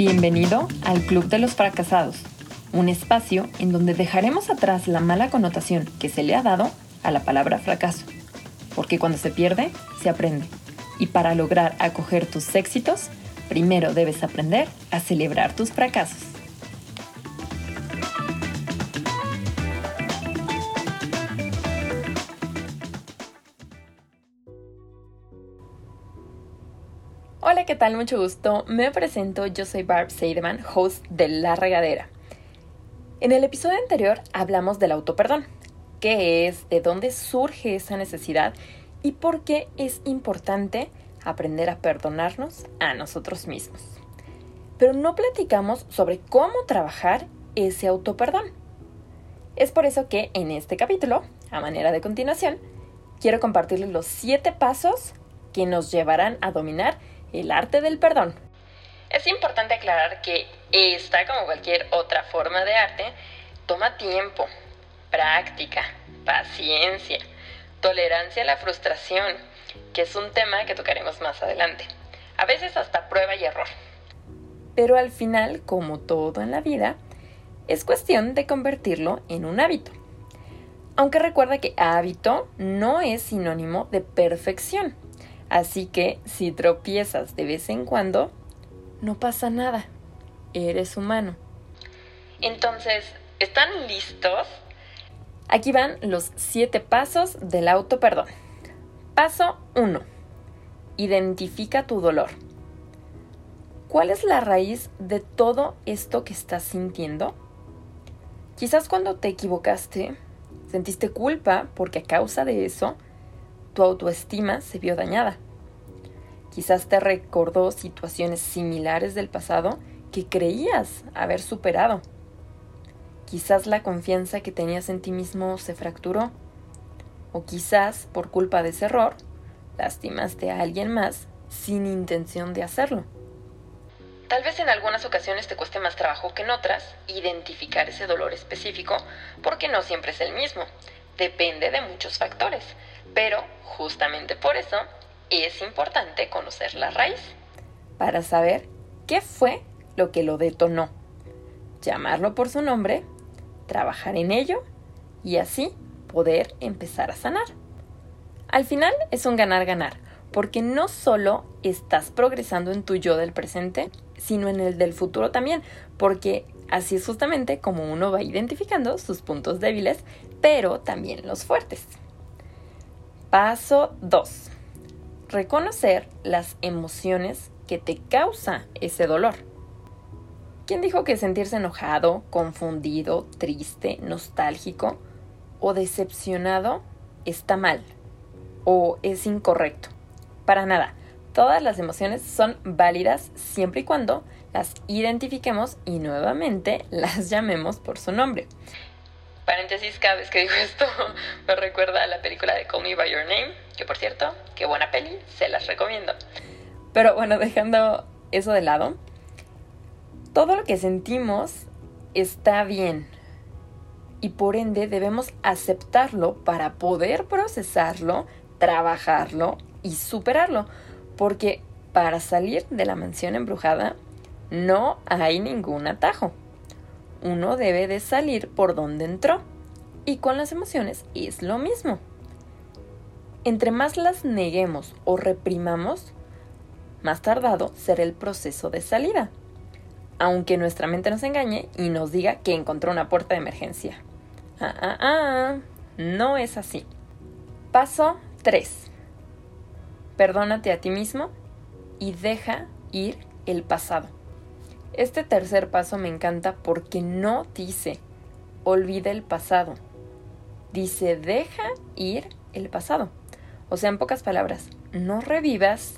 Bienvenido al Club de los Fracasados, un espacio en donde dejaremos atrás la mala connotación que se le ha dado a la palabra fracaso, porque cuando se pierde, se aprende. Y para lograr acoger tus éxitos, primero debes aprender a celebrar tus fracasos. ¿Qué tal? Mucho gusto. Me presento, yo soy Barb Seideman, host de La Regadera. En el episodio anterior hablamos del autoperdón, qué es, de dónde surge esa necesidad y por qué es importante aprender a perdonarnos a nosotros mismos. Pero no platicamos sobre cómo trabajar ese autoperdón. Es por eso que en este capítulo, a manera de continuación, quiero compartirles los 7 pasos que nos llevarán a dominar el arte del perdón. Es importante aclarar que esta, como cualquier otra forma de arte, toma tiempo, práctica, paciencia, tolerancia a la frustración, que es un tema que tocaremos más adelante. A veces hasta prueba y error. Pero al final, como todo en la vida, es cuestión de convertirlo en un hábito. Aunque recuerda que hábito no es sinónimo de perfección. Así que si tropiezas de vez en cuando, no pasa nada. Eres humano. Entonces, ¿están listos? Aquí van los siete pasos del auto perdón. Paso 1. Identifica tu dolor. ¿Cuál es la raíz de todo esto que estás sintiendo? Quizás cuando te equivocaste, sentiste culpa porque a causa de eso tu autoestima se vio dañada. Quizás te recordó situaciones similares del pasado que creías haber superado. Quizás la confianza que tenías en ti mismo se fracturó. O quizás, por culpa de ese error, lastimaste a alguien más sin intención de hacerlo. Tal vez en algunas ocasiones te cueste más trabajo que en otras identificar ese dolor específico porque no siempre es el mismo. Depende de muchos factores. Pero justamente por eso es importante conocer la raíz. Para saber qué fue lo que lo detonó. Llamarlo por su nombre, trabajar en ello y así poder empezar a sanar. Al final es un ganar-ganar, porque no solo estás progresando en tu yo del presente, sino en el del futuro también, porque así es justamente como uno va identificando sus puntos débiles, pero también los fuertes. Paso 2. Reconocer las emociones que te causa ese dolor. ¿Quién dijo que sentirse enojado, confundido, triste, nostálgico o decepcionado está mal o es incorrecto? Para nada. Todas las emociones son válidas siempre y cuando las identifiquemos y nuevamente las llamemos por su nombre. Paréntesis, cada vez que digo esto me recuerda a la película de Call Me By Your Name, que por cierto, qué buena peli, se las recomiendo. Pero bueno, dejando eso de lado, todo lo que sentimos está bien y por ende debemos aceptarlo para poder procesarlo, trabajarlo y superarlo, porque para salir de la mansión embrujada no hay ningún atajo uno debe de salir por donde entró. Y con las emociones es lo mismo. Entre más las neguemos o reprimamos, más tardado será el proceso de salida. Aunque nuestra mente nos engañe y nos diga que encontró una puerta de emergencia. Ah, ah, ah, no es así. Paso 3. Perdónate a ti mismo y deja ir el pasado. Este tercer paso me encanta porque no dice olvida el pasado. Dice deja ir el pasado. O sea, en pocas palabras, no revivas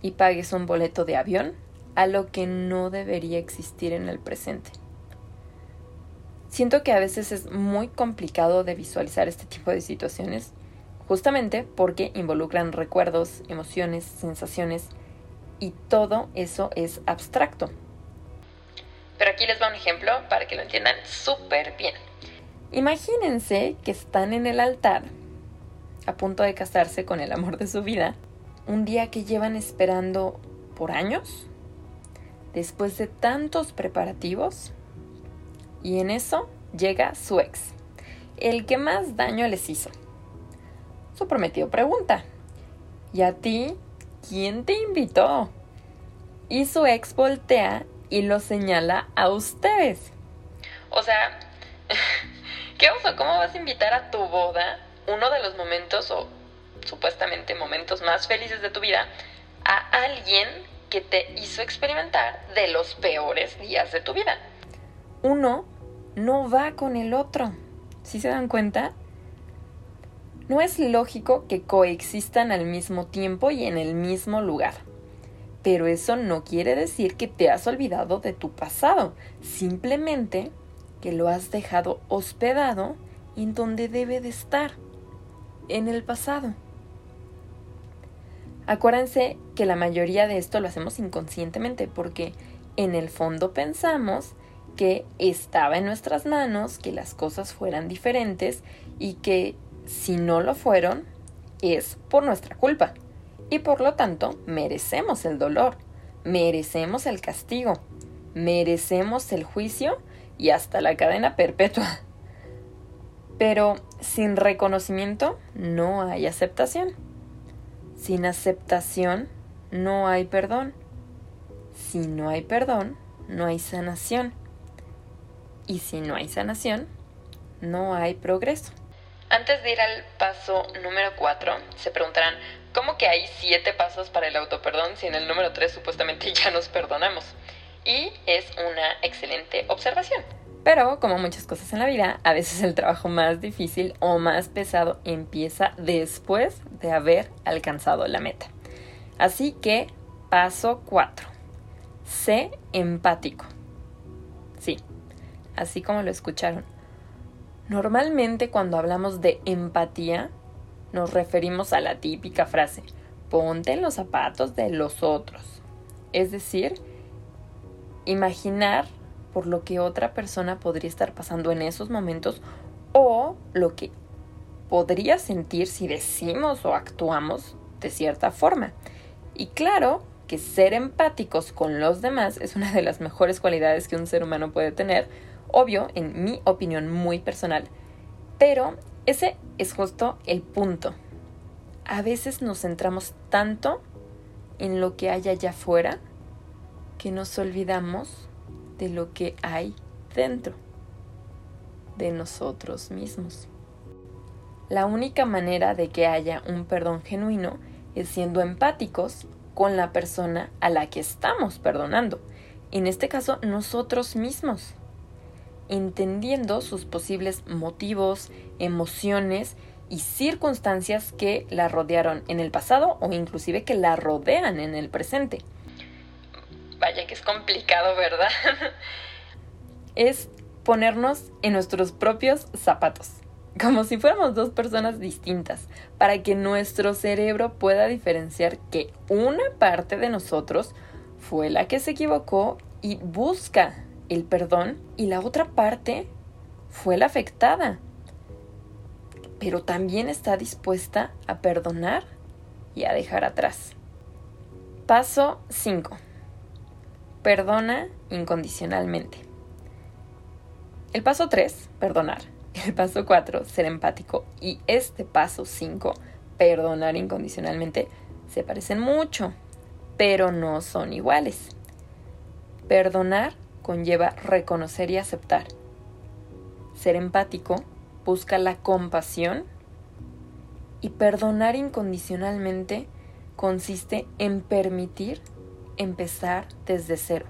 y pagues un boleto de avión a lo que no debería existir en el presente. Siento que a veces es muy complicado de visualizar este tipo de situaciones, justamente porque involucran recuerdos, emociones, sensaciones, y todo eso es abstracto. Pero aquí les va un ejemplo para que lo entiendan súper bien. Imagínense que están en el altar, a punto de casarse con el amor de su vida, un día que llevan esperando por años. después de tantos preparativos? Y en eso llega su ex, el que más daño les hizo. Su prometido pregunta, ¿y a ti quién te invitó? Y su ex voltea y lo señala a ustedes. O sea, ¿qué oso? ¿Cómo vas a invitar a tu boda, uno de los momentos o supuestamente momentos más felices de tu vida, a alguien que te hizo experimentar de los peores días de tu vida? Uno no va con el otro. ¿Sí se dan cuenta? No es lógico que coexistan al mismo tiempo y en el mismo lugar. Pero eso no quiere decir que te has olvidado de tu pasado, simplemente que lo has dejado hospedado en donde debe de estar, en el pasado. Acuérdense que la mayoría de esto lo hacemos inconscientemente porque en el fondo pensamos que estaba en nuestras manos que las cosas fueran diferentes y que si no lo fueron es por nuestra culpa y por lo tanto merecemos el dolor, merecemos el castigo, merecemos el juicio y hasta la cadena perpetua. Pero sin reconocimiento no hay aceptación. Sin aceptación no hay perdón. Si no hay perdón, no hay sanación. Y si no hay sanación, no hay progreso. Antes de ir al paso número 4, se preguntarán, ¿cómo que hay 7 pasos para el autoperdón si en el número 3 supuestamente ya nos perdonamos? Y es una excelente observación. Pero, como muchas cosas en la vida, a veces el trabajo más difícil o más pesado empieza después de haber alcanzado la meta. Así que, paso 4. Sé empático. Sí, así como lo escucharon. Normalmente cuando hablamos de empatía, nos referimos a la típica frase, ponte en los zapatos de los otros. Es decir, imaginar por lo que otra persona podría estar pasando en esos momentos o lo que podría sentir si decimos o actuamos de cierta forma. Y claro que ser empáticos con los demás es una de las mejores cualidades que un ser humano puede tener Obvio, en mi opinión muy personal. Pero ese es justo el punto. A veces nos centramos tanto en lo que hay allá afuera que nos olvidamos de lo que hay dentro de nosotros mismos. La única manera de que haya un perdón genuino es siendo empáticos con la persona a la que estamos perdonando, en este caso nosotros mismos entendiendo sus posibles motivos, emociones y circunstancias que la rodearon en el pasado o inclusive que la rodean en el presente. Vaya que es complicado, ¿verdad? es ponernos en nuestros propios zapatos, como si fuéramos dos personas distintas, para que nuestro cerebro pueda diferenciar que una parte de nosotros fue la que se equivocó y busca el perdón y la otra parte fue la afectada, pero también está dispuesta a perdonar y a dejar atrás. Paso 5. Perdona incondicionalmente. El paso 3, perdonar. El paso 4, ser empático. Y este paso 5, perdonar incondicionalmente, se parecen mucho, pero no son iguales. Perdonar conlleva reconocer y aceptar. Ser empático busca la compasión y perdonar incondicionalmente consiste en permitir empezar desde cero.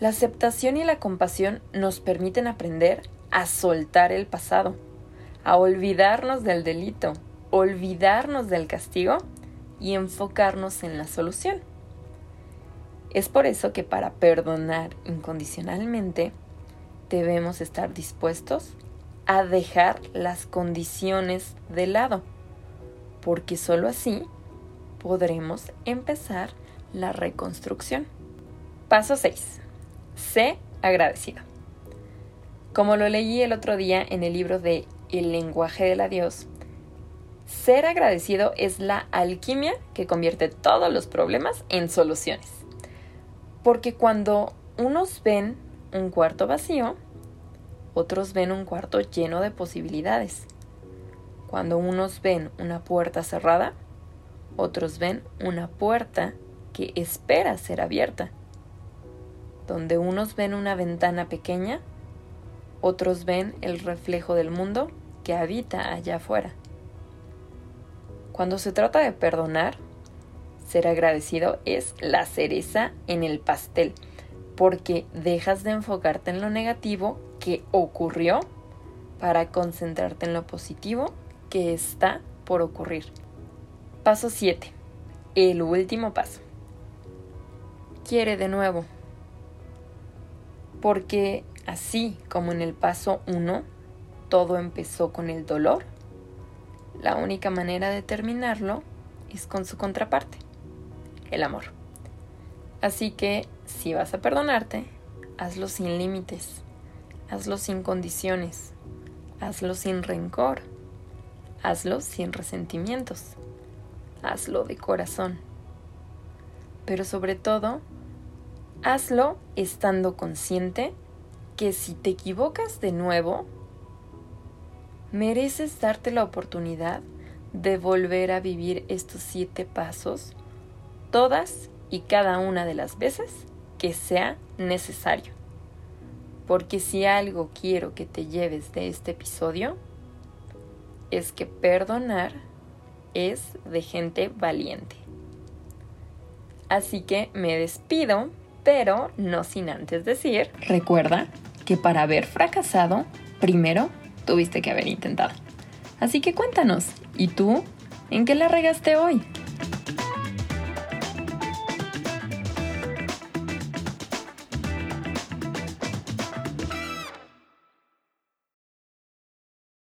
La aceptación y la compasión nos permiten aprender a soltar el pasado, a olvidarnos del delito, olvidarnos del castigo y enfocarnos en la solución. Es por eso que para perdonar incondicionalmente debemos estar dispuestos a dejar las condiciones de lado, porque sólo así podremos empezar la reconstrucción. Paso 6. Sé agradecido. Como lo leí el otro día en el libro de El lenguaje del adiós, ser agradecido es la alquimia que convierte todos los problemas en soluciones. Porque cuando unos ven un cuarto vacío, otros ven un cuarto lleno de posibilidades. Cuando unos ven una puerta cerrada, otros ven una puerta que espera ser abierta. Donde unos ven una ventana pequeña, otros ven el reflejo del mundo que habita allá afuera. Cuando se trata de perdonar, ser agradecido es la cereza en el pastel, porque dejas de enfocarte en lo negativo que ocurrió para concentrarte en lo positivo que está por ocurrir. Paso 7. El último paso. Quiere de nuevo. Porque así como en el paso 1 todo empezó con el dolor, la única manera de terminarlo es con su contraparte, el amor. Así que si vas a perdonarte, hazlo sin límites, hazlo sin condiciones, hazlo sin rencor Hazlo sin resentimientos. Hazlo de corazón. Pero sobre todo, hazlo estando consciente que si te equivocas de nuevo, mereces darte la oportunidad de volver a vivir estos siete pasos todas y cada una de las veces que sea necesario. Porque si algo quiero que te lleves de este episodio, es que perdonar es de gente valiente. Así que me despido, pero no sin antes decir, recuerda que para haber fracasado, primero tuviste que haber intentado. Así que cuéntanos, ¿y tú en qué la regaste hoy?